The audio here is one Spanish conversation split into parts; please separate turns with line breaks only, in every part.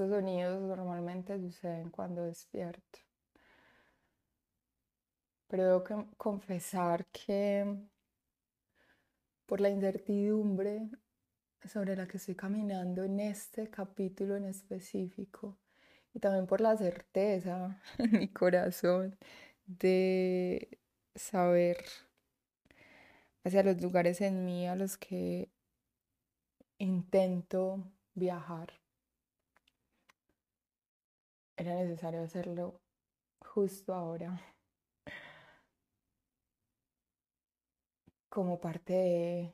Estos sonidos normalmente suceden cuando despierto. Pero debo que confesar que por la incertidumbre sobre la que estoy caminando en este capítulo en específico y también por la certeza en mi corazón de saber hacia los lugares en mí a los que intento viajar. Era necesario hacerlo justo ahora. Como parte de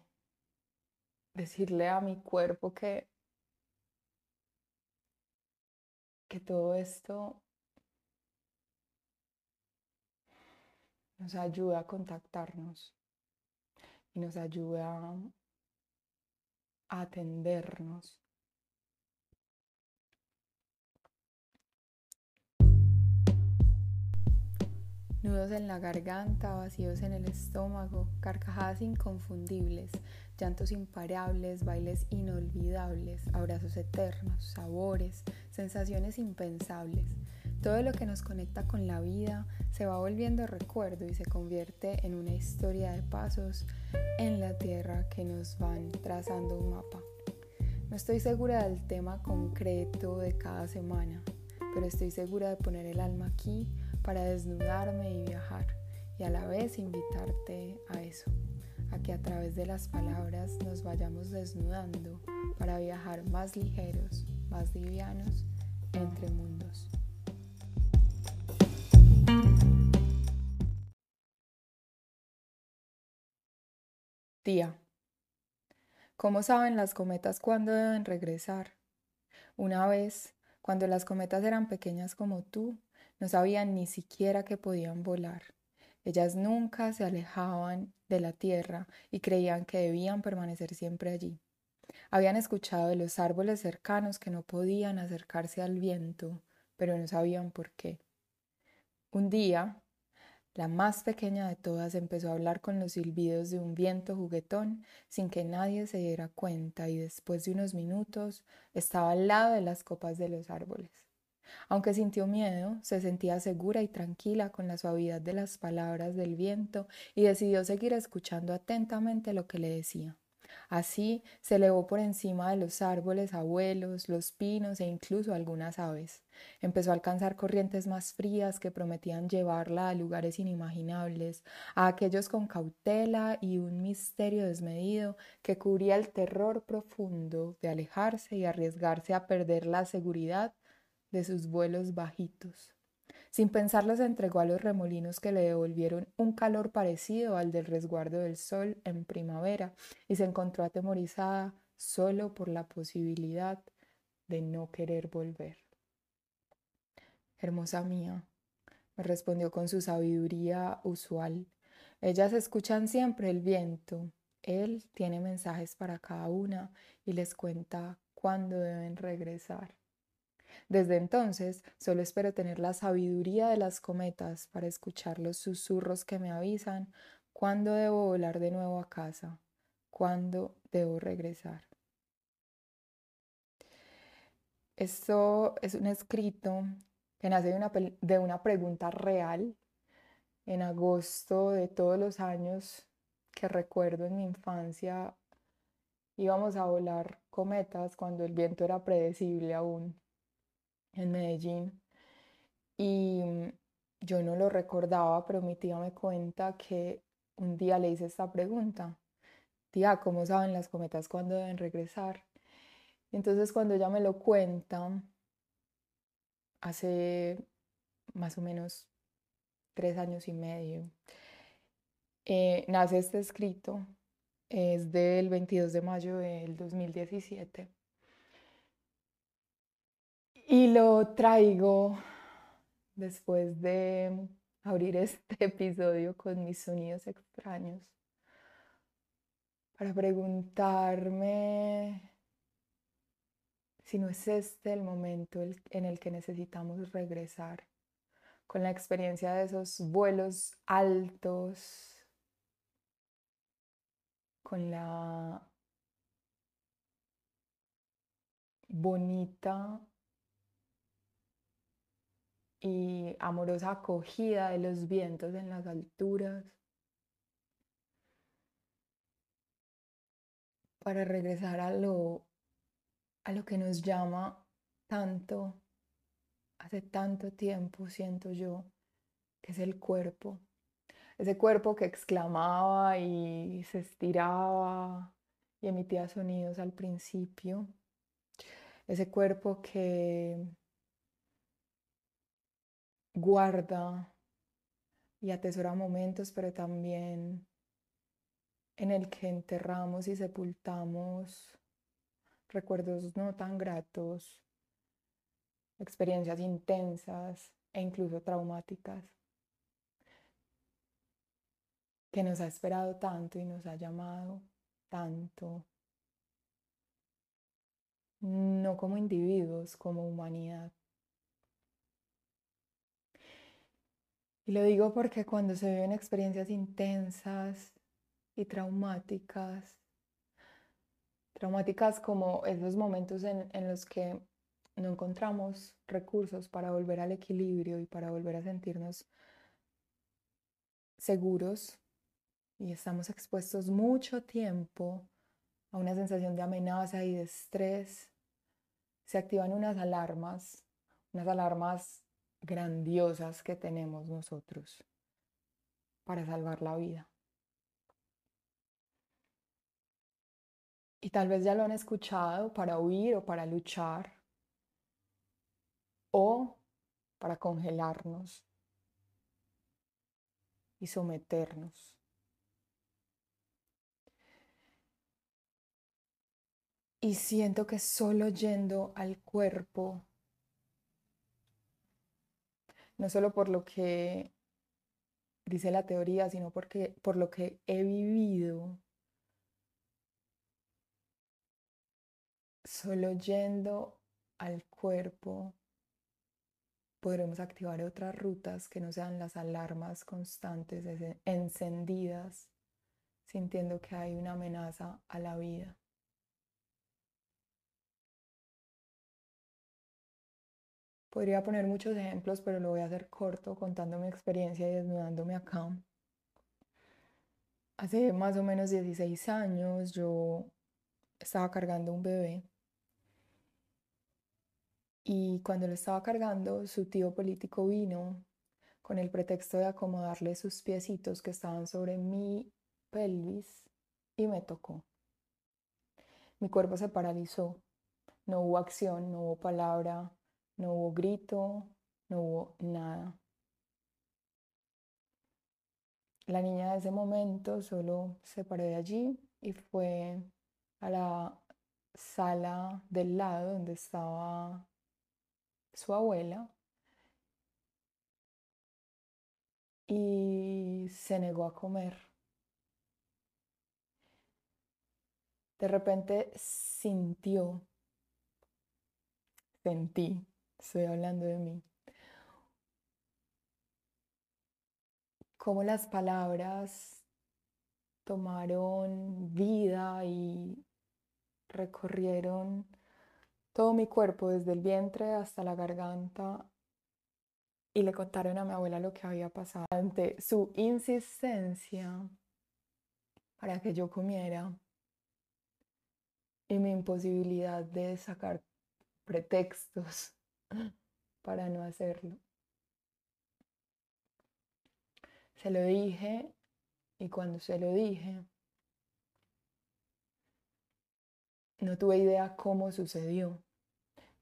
decirle a mi cuerpo que, que todo esto nos ayuda a contactarnos y nos ayuda a atendernos. Nudos en la garganta, vacíos en el estómago, carcajadas inconfundibles, llantos imparables, bailes inolvidables, abrazos eternos, sabores, sensaciones impensables. Todo lo que nos conecta con la vida se va volviendo recuerdo y se convierte en una historia de pasos en la tierra que nos van trazando un mapa. No estoy segura del tema concreto de cada semana, pero estoy segura de poner el alma aquí para desnudarme y viajar y a la vez invitarte a eso, a que a través de las palabras nos vayamos desnudando para viajar más ligeros, más livianos entre mundos. Tía, ¿cómo saben las cometas cuándo deben regresar? Una vez, cuando las cometas eran pequeñas como tú, no sabían ni siquiera que podían volar. Ellas nunca se alejaban de la tierra y creían que debían permanecer siempre allí. Habían escuchado de los árboles cercanos que no podían acercarse al viento, pero no sabían por qué. Un día, la más pequeña de todas empezó a hablar con los silbidos de un viento juguetón sin que nadie se diera cuenta y después de unos minutos estaba al lado de las copas de los árboles. Aunque sintió miedo, se sentía segura y tranquila con la suavidad de las palabras del viento y decidió seguir escuchando atentamente lo que le decía. Así se elevó por encima de los árboles abuelos, los pinos e incluso algunas aves. Empezó a alcanzar corrientes más frías que prometían llevarla a lugares inimaginables, a aquellos con cautela y un misterio desmedido que cubría el terror profundo de alejarse y arriesgarse a perder la seguridad de sus vuelos bajitos. Sin pensarlo se entregó a los remolinos que le devolvieron un calor parecido al del resguardo del sol en primavera y se encontró atemorizada solo por la posibilidad de no querer volver. Hermosa mía, me respondió con su sabiduría usual. Ellas escuchan siempre el viento. Él tiene mensajes para cada una y les cuenta cuándo deben regresar. Desde entonces solo espero tener la sabiduría de las cometas para escuchar los susurros que me avisan cuándo debo volar de nuevo a casa, cuándo debo regresar. Esto es un escrito que nace de una, de una pregunta real en agosto de todos los años que recuerdo en mi infancia íbamos a volar cometas cuando el viento era predecible aún en Medellín. Y mm, yo no lo recordaba, pero mi tía me cuenta que un día le hice esta pregunta. Tía, ¿cómo saben las cometas cuándo deben regresar? Entonces cuando ella me lo cuenta, hace más o menos tres años y medio, eh, nace este escrito, es del 22 de mayo del 2017. Y lo traigo después de abrir este episodio con mis sonidos extraños, para preguntarme si no es este el momento en el que necesitamos regresar con la experiencia de esos vuelos altos, con la bonita y amorosa acogida de los vientos en las alturas, para regresar a lo, a lo que nos llama tanto, hace tanto tiempo, siento yo, que es el cuerpo. Ese cuerpo que exclamaba y se estiraba y emitía sonidos al principio. Ese cuerpo que guarda y atesora momentos, pero también en el que enterramos y sepultamos recuerdos no tan gratos, experiencias intensas e incluso traumáticas, que nos ha esperado tanto y nos ha llamado tanto, no como individuos, como humanidad. Y lo digo porque cuando se viven experiencias intensas y traumáticas, traumáticas como esos momentos en, los que no encontramos recursos para volver al equilibrio y para volver a sentirnos seguros y estamos expuestos mucho tiempo a una sensación de amenaza y de estrés, se activan unas alarmas, unas alarmas grandiosas que tenemos nosotros para salvar la vida. Y tal vez ya lo han escuchado para huir o para luchar o para congelarnos y someternos. Y siento que solo yendo al cuerpo no solo por lo que dice la teoría, sino porque, por lo que he vivido, solo yendo al cuerpo podremos activar otras rutas que no sean las alarmas constantes encendidas, sintiendo que hay una amenaza a la vida. Podría poner muchos ejemplos, pero lo voy a hacer corto contando mi experiencia y desnudándome acá. Hace más o menos 16 años yo estaba cargando un bebé y cuando lo estaba cargando su tío político vino con el pretexto de acomodarle sus piecitos que estaban sobre mi pelvis y me tocó. Mi cuerpo se paralizó, no hubo acción, no hubo palabra, no hubo grito, no hubo nada. La niña de ese momento solo se paró de allí y fue a la sala del lado donde estaba su abuela y se negó a comer. De repente sintió, sentí estoy hablando de mí. Cómo las palabras tomaron vida y recorrieron todo mi cuerpo, desde el vientre hasta la garganta, y le contaron a mi abuela lo que había pasado. Ante su insistencia para que yo comiera y mi imposibilidad de sacar pretextos para no hacerlo. Se lo dije y cuando se lo dije, no tuve idea cómo sucedió.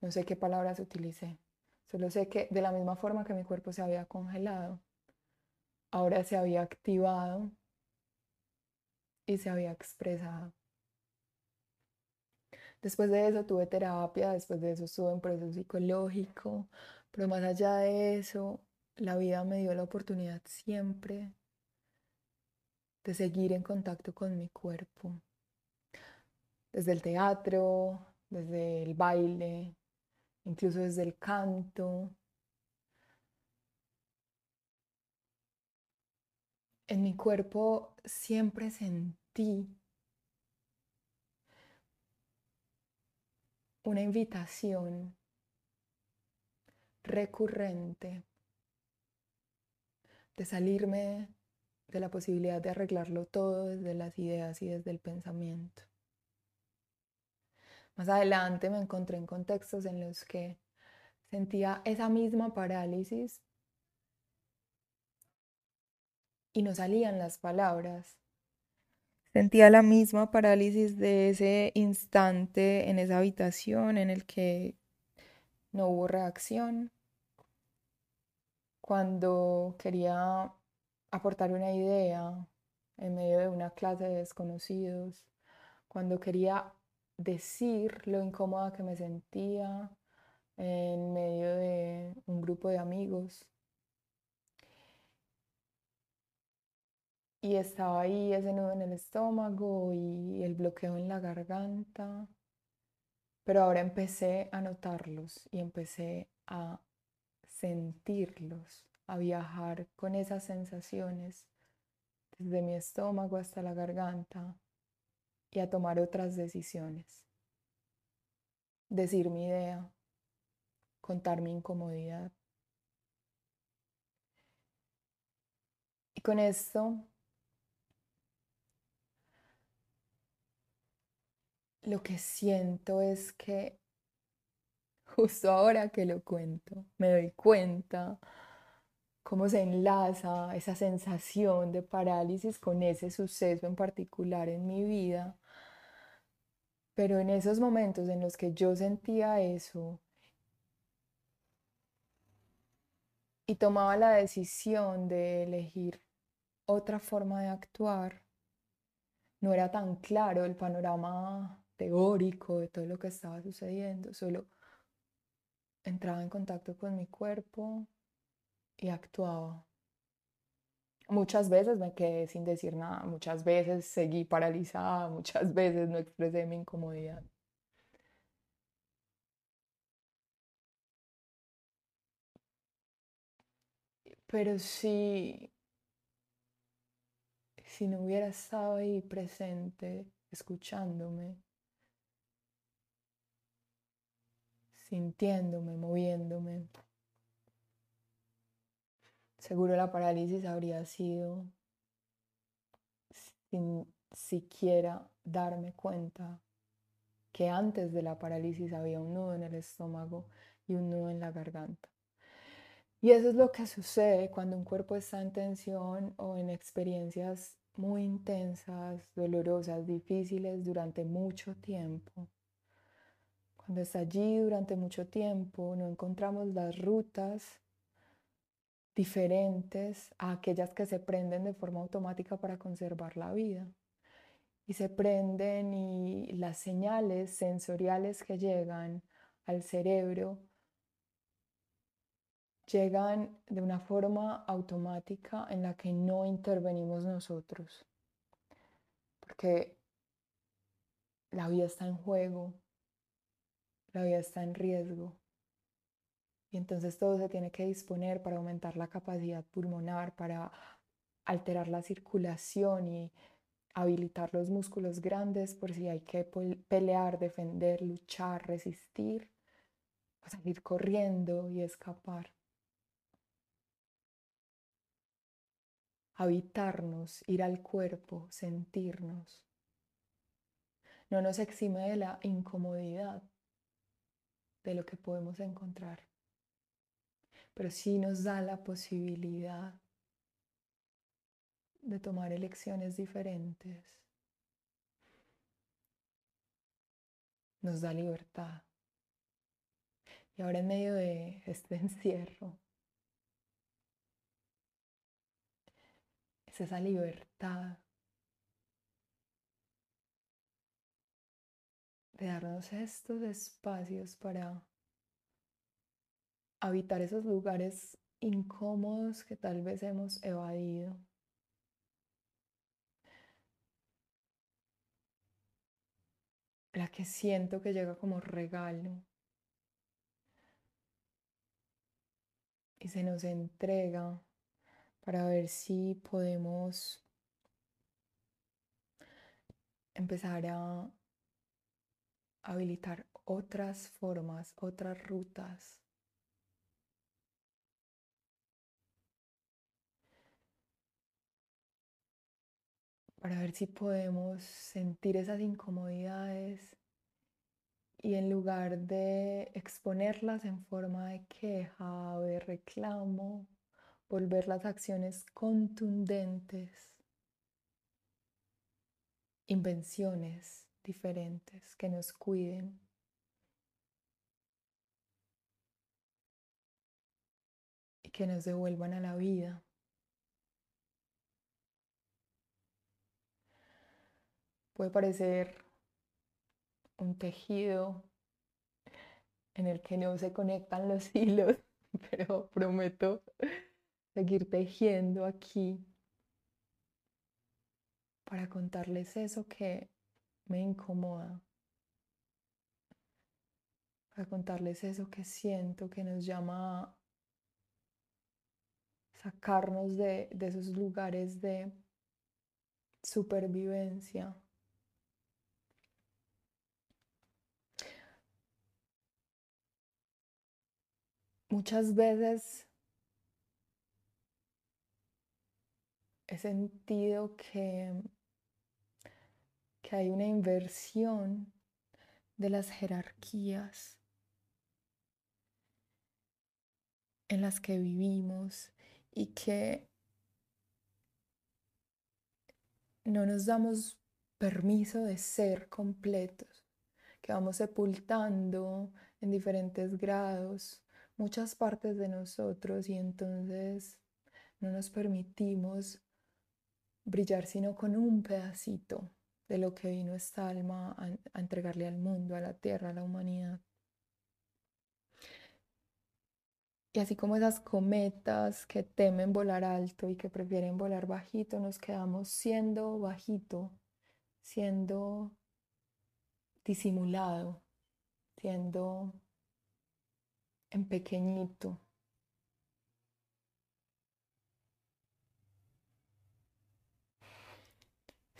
No sé qué palabras utilicé. Solo sé que de la misma forma que mi cuerpo se había congelado, ahora se había activado y se había expresado. Después de eso tuve terapia, después de eso estuve en proceso psicológico, pero más allá de eso, la vida me dio la oportunidad siempre de seguir en contacto con mi cuerpo, desde el teatro, desde el baile, incluso desde el canto. En mi cuerpo siempre sentí una invitación recurrente de salirme de la posibilidad de arreglarlo todo desde las ideas y desde el pensamiento. Más adelante me encontré en contextos en los que sentía esa misma parálisis y no salían las palabras. Sentía la misma parálisis de ese instante en esa habitación en el que no hubo reacción. Cuando quería aportar una idea en medio de una clase de desconocidos, cuando quería decir lo incómoda que me sentía en medio de un grupo de amigos. Y estaba ahí ese nudo en el estómago y el bloqueo en la garganta. Pero ahora empecé a notarlos y empecé a sentirlos, a viajar con esas sensaciones desde mi estómago hasta la garganta y a tomar otras decisiones. Decir mi idea, contar mi incomodidad. Y con esto lo que siento es que justo ahora que lo cuento, me doy cuenta cómo se enlaza esa sensación de parálisis con ese suceso en particular en mi vida. Pero en esos momentos en los que yo sentía eso y tomaba la decisión de elegir otra forma de actuar, no era tan claro el panorama teórico de todo lo que estaba sucediendo, solo entraba en contacto con mi cuerpo y actuaba. Muchas veces me quedé sin decir nada, muchas veces seguí paralizada, muchas veces no expresé mi incomodidad. Pero si, si no hubiera estado ahí presente, escuchándome, sintiéndome, moviéndome. Seguro la parálisis habría sido sin siquiera darme cuenta que antes de la parálisis había un nudo en el estómago y un nudo en la garganta. Y eso es lo que sucede cuando un cuerpo está en tensión o en experiencias muy intensas, dolorosas, difíciles durante mucho tiempo. Cuando está allí durante mucho tiempo, no encontramos las rutas diferentes a aquellas que se prenden de forma automática para conservar la vida. Y se prenden y las señales sensoriales que llegan al cerebro llegan de una forma automática en la que no intervenimos nosotros. Porque la vida está en juego, la vida está en riesgo. Y entonces todo se tiene que disponer para aumentar la capacidad pulmonar, para alterar la circulación y habilitar los músculos grandes por si hay que pelear, defender, luchar, resistir, o salir corriendo y escapar. Habitarnos, ir al cuerpo, sentirnos. No nos exime de la incomodidad, de lo que podemos encontrar. Pero sí nos da la posibilidad de tomar elecciones diferentes. Nos da libertad. Y ahora en medio de este encierro, es esa libertad de darnos estos espacios para habitar esos lugares incómodos que tal vez hemos evadido. la que siento que llega como regalo y se nos entrega para ver si podemos empezar a habilitar otras formas, otras rutas. Para ver si podemos sentir esas incomodidades y en lugar de exponerlas en forma de queja o de reclamo, volver las acciones contundentes, invenciones diferentes que nos cuiden. y que nos devuelvan a la vida. Puede parecer un tejido en el que no se conectan los hilos, pero prometo seguir tejiendo aquí para contarles eso que me incomoda, contarles eso que siento que nos llama a sacarnos de, de esos lugares de supervivencia. Muchas veces he sentido que, que hay una inversión de las jerarquías en las que vivimos y que no nos damos permiso de ser completos, que vamos sepultando en diferentes grados muchas partes de nosotros y entonces no nos permitimos brillar sino con un pedacito de lo que vino esta alma a, entregarle al mundo, a la tierra, a la humanidad. Y así como esas cometas que temen volar alto y que prefieren volar bajito, nos quedamos siendo bajito, siendo disimulado, siendo en pequeñito.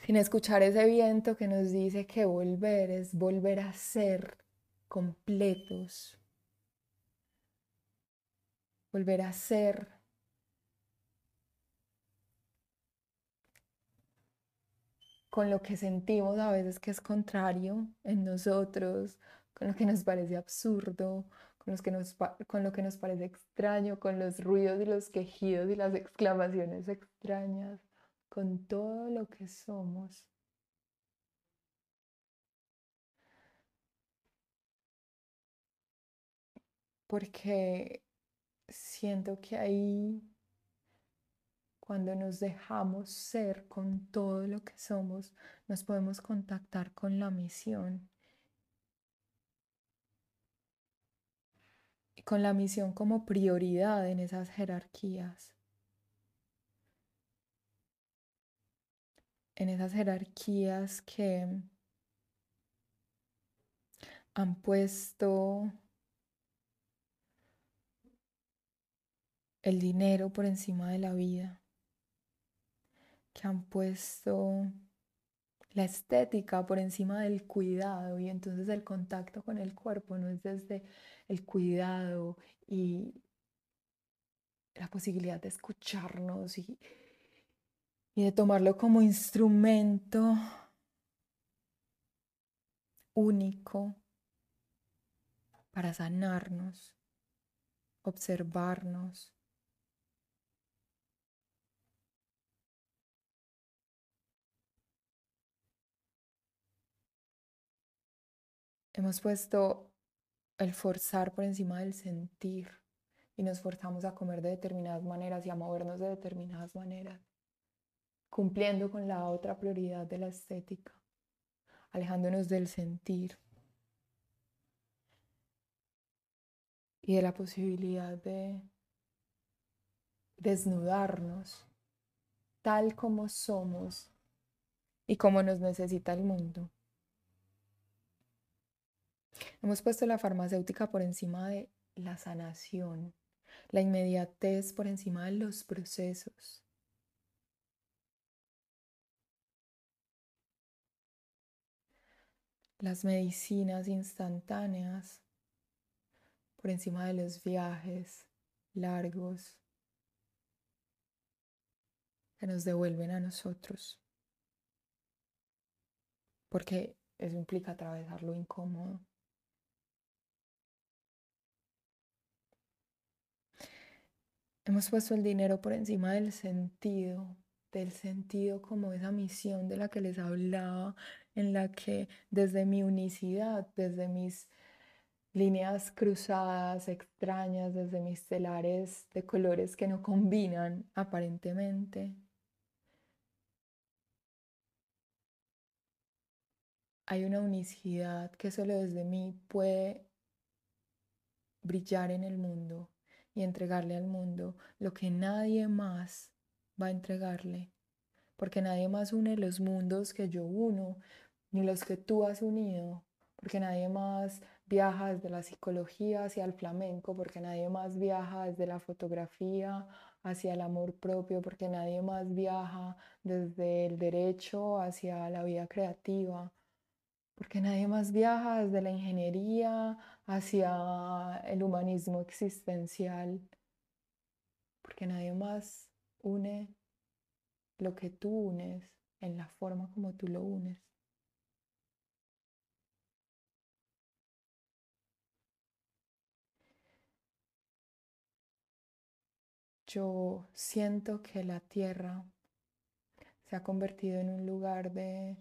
Sin escuchar ese viento que nos dice que volver es volver a ser completos, volver a ser con lo que sentimos a veces que es contrario en nosotros, con lo que nos parece absurdo, con, con lo que nos parece extraño, con los ruidos y los quejidos y las exclamaciones extrañas, con todo lo que somos. Porque siento que ahí, cuando nos dejamos ser con todo lo que somos, nos podemos contactar con la misión con la misión como prioridad en esas jerarquías. En esas jerarquías que han puesto el dinero por encima de la vida, que han puesto la estética por encima del cuidado y entonces el contacto con el cuerpo no es desde el cuidado y la posibilidad de escucharnos y, y de tomarlo como instrumento único para sanarnos, observarnos. Hemos puesto el forzar por encima del sentir y nos forzamos a comer de determinadas maneras y a movernos de determinadas maneras, cumpliendo con la otra prioridad de la estética, alejándonos del sentir y de la posibilidad de desnudarnos tal como somos y como nos necesita el mundo. Hemos puesto la farmacéutica por encima de la sanación, la inmediatez por encima de los procesos. Las medicinas instantáneas por encima de los viajes largos que nos devuelven a nosotros. Porque eso implica atravesar lo incómodo. Hemos puesto el dinero por encima del sentido, del sentido como esa misión de la que les hablaba, en la que desde mi unicidad, desde mis líneas cruzadas extrañas, desde mis telares de colores que no combinan aparentemente, hay una unicidad que solo desde mí puede brillar en el mundo y entregarle al mundo lo que nadie más va a entregarle, porque nadie más une los mundos que yo uno, ni los que tú has unido, porque nadie más viaja desde la psicología hacia el flamenco, porque nadie más viaja desde la fotografía hacia el amor propio, porque nadie más viaja desde el derecho hacia la vida creativa, porque nadie más viaja desde la ingeniería hacia el humanismo existencial, porque nadie más une lo que tú unes en la forma como tú lo unes. Yo siento que la tierra se ha convertido en un lugar de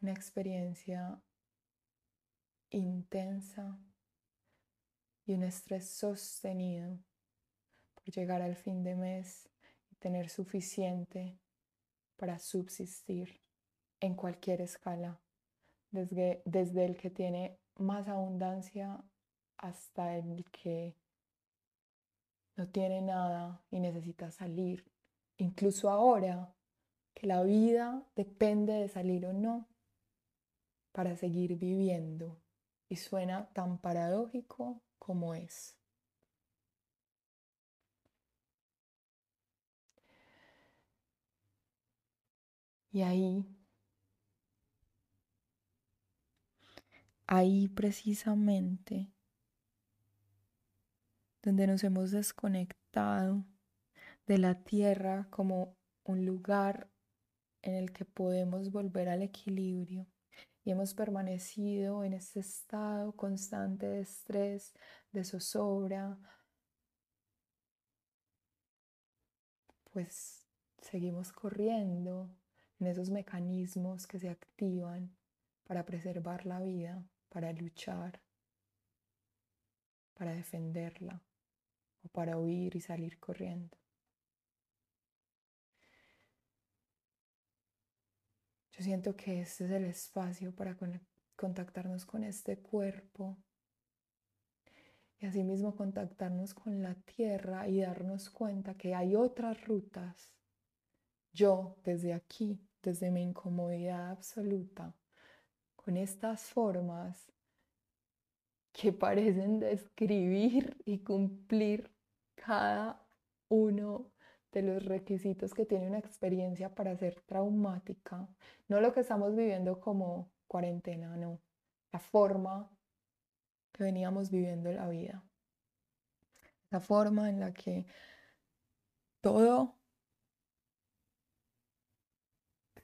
una experiencia intensa y un estrés sostenido por llegar al fin de mes y tener suficiente para subsistir en cualquier escala, desde, desde el que tiene más abundancia hasta el que no tiene nada y necesita salir. Incluso ahora que la vida depende de salir o no, para seguir viviendo y suena tan paradójico como es. Y ahí, ahí precisamente, donde nos hemos desconectado de la tierra como un lugar en el que podemos volver al equilibrio, y hemos permanecido en este estado constante de estrés, de zozobra, pues seguimos corriendo en esos mecanismos que se activan para preservar la vida, para luchar, para defenderla o para huir y salir corriendo. Yo siento que este es el espacio para contactarnos con este cuerpo y asimismo contactarnos con la tierra y darnos cuenta que hay otras rutas. Yo desde aquí, desde mi incomodidad absoluta, con estas formas que parecen describir y cumplir cada uno de los requisitos que tiene una experiencia para ser traumática, no lo que estamos viviendo como cuarentena, no, la forma que veníamos viviendo la vida, la forma en la que todo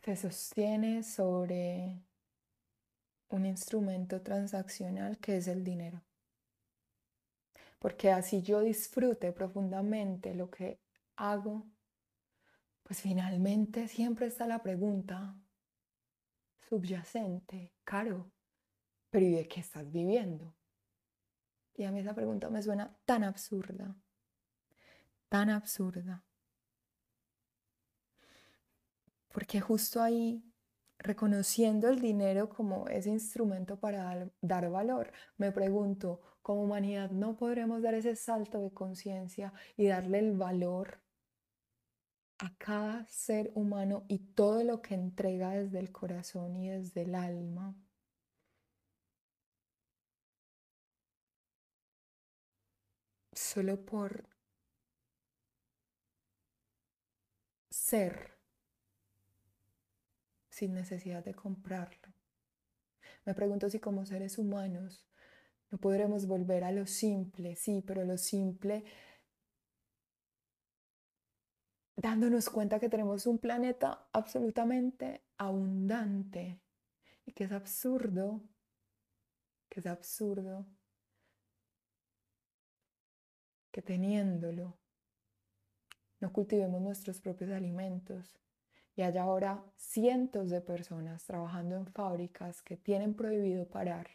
se sostiene sobre un instrumento transaccional que es el dinero. Porque así yo disfrute profundamente lo que hago? Pues finalmente siempre está la pregunta subyacente, caro, pero ¿y de qué estás viviendo? Y a mí esa pregunta me suena tan absurda, tan absurda. Porque justo ahí, reconociendo el dinero como ese instrumento para dar, valor, me pregunto, como humanidad no podremos dar ese salto de conciencia y darle el valor a cada ser humano y todo lo que entrega desde el corazón y desde el alma. Solo por ser sin necesidad de comprarlo. Me pregunto si como seres humanos no podremos volver a lo simple, sí, pero lo simple dándonos cuenta que tenemos un planeta absolutamente abundante y que es absurdo, que es absurdo que teniéndolo no cultivemos nuestros propios alimentos y haya ahora cientos de personas trabajando en fábricas que tienen prohibido parar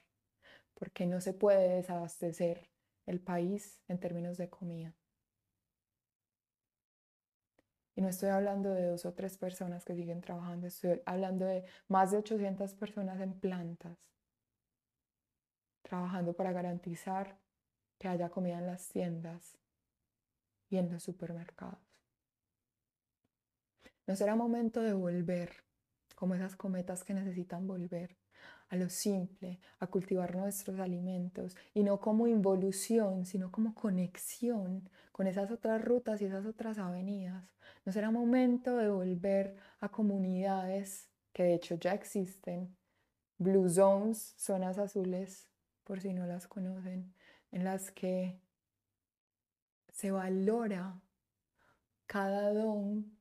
porque no se puede desabastecer el país en términos de comida. Y no estoy hablando de dos o tres personas que siguen trabajando, estoy hablando de más de 800 personas en plantas, trabajando para garantizar que haya comida en las tiendas y en los supermercados. ¿No será momento de volver, como esas cometas que necesitan volver, a lo simple, a cultivar nuestros alimentos y no como involución, sino como conexión con esas otras rutas y esas otras avenidas. ¿No será momento de volver a comunidades que de hecho ya existen? Blue Zones, zonas azules, por si no las conocen, en las que se valora cada don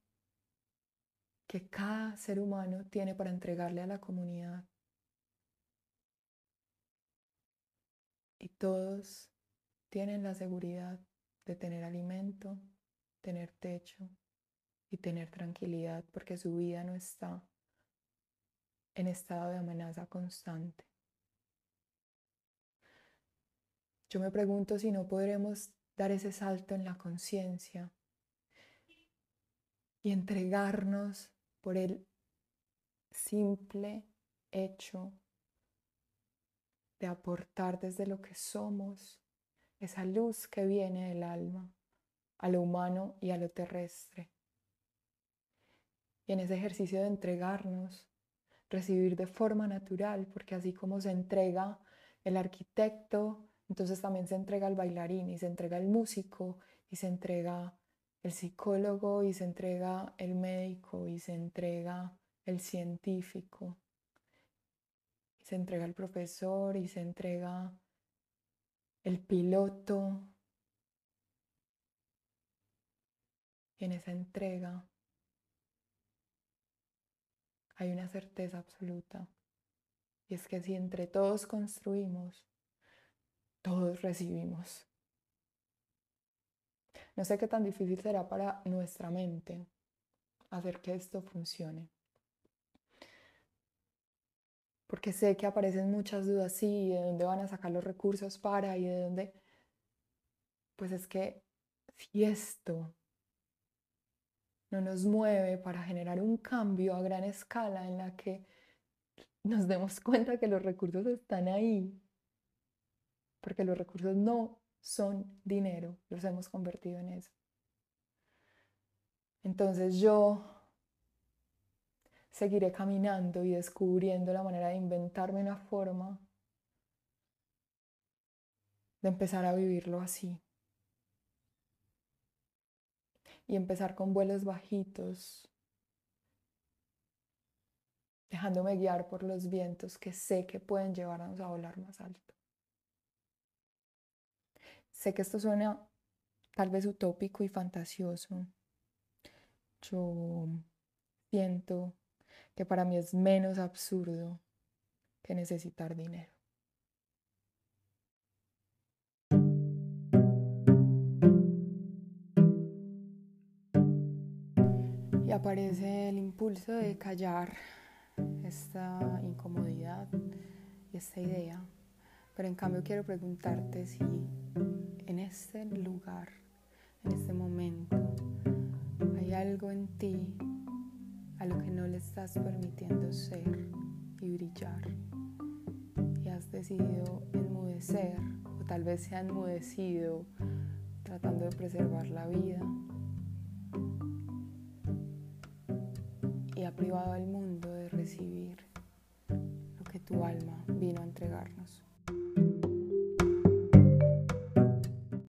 que cada ser humano tiene para entregarle a la comunidad. Y todos tienen la seguridad de tener alimento, tener techo y tener tranquilidad porque su vida no está en estado de amenaza constante. Yo me pregunto si no podremos dar ese salto en la conciencia y entregarnos por el simple hecho de aportar desde lo que somos esa luz que viene del alma a lo humano y a lo terrestre. Y en ese ejercicio de entregarnos, recibir de forma natural, porque así como se entrega el arquitecto, entonces también se entrega el bailarín y se entrega el músico y se entrega el psicólogo y se entrega el médico y se entrega el científico se entrega el profesor y se entrega el piloto. Y en esa entrega hay una certeza absoluta. Y es que si entre todos construimos, todos recibimos. No sé qué tan difícil será para nuestra mente hacer que esto funcione porque sé que aparecen muchas dudas, sí, de dónde van a sacar los recursos para y de dónde... Pues es que si esto no nos mueve para generar un cambio a gran escala en la que nos demos cuenta que los recursos están ahí, porque los recursos no son dinero, los hemos convertido en eso. Entonces yo seguiré caminando y descubriendo la manera de inventarme una forma de empezar a vivirlo así. Y empezar con vuelos bajitos, dejándome guiar por los vientos que sé que pueden llevarnos a volar más alto. Sé que esto suena tal vez utópico y fantasioso. Yo siento que para mí es menos absurdo que necesitar dinero. Y aparece el impulso de callar esta incomodidad y esta idea. Pero en cambio quiero preguntarte si en este lugar, en este momento, hay algo en ti a lo que no le estás permitiendo ser y brillar. Y has decidido enmudecer, o tal vez se ha enmudecido tratando de preservar la vida. Y ha privado al mundo de recibir lo que tu alma vino a entregarnos.